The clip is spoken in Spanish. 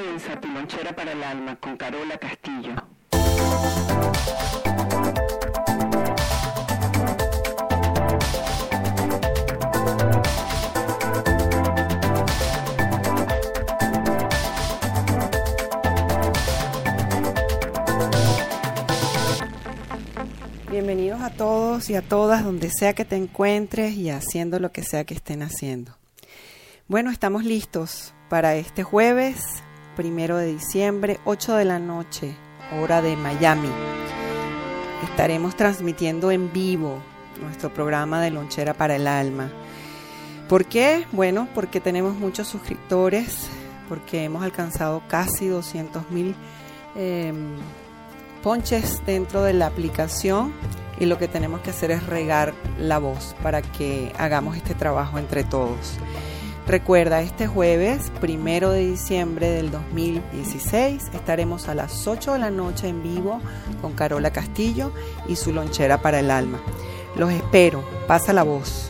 comienza para el Alma con Carola Castillo. Bienvenidos a todos y a todas, donde sea que te encuentres y haciendo lo que sea que estén haciendo. Bueno, estamos listos para este jueves, primero de diciembre, 8 de la noche, hora de Miami. Estaremos transmitiendo en vivo nuestro programa de Lonchera para el Alma. ¿Por qué? Bueno, porque tenemos muchos suscriptores, porque hemos alcanzado casi 200 mil eh, ponches dentro de la aplicación y lo que tenemos que hacer es regar la voz para que hagamos este trabajo entre todos. Recuerda, este jueves, primero de diciembre del 2016, estaremos a las 8 de la noche en vivo con Carola Castillo y su lonchera para el alma. Los espero, pasa la voz.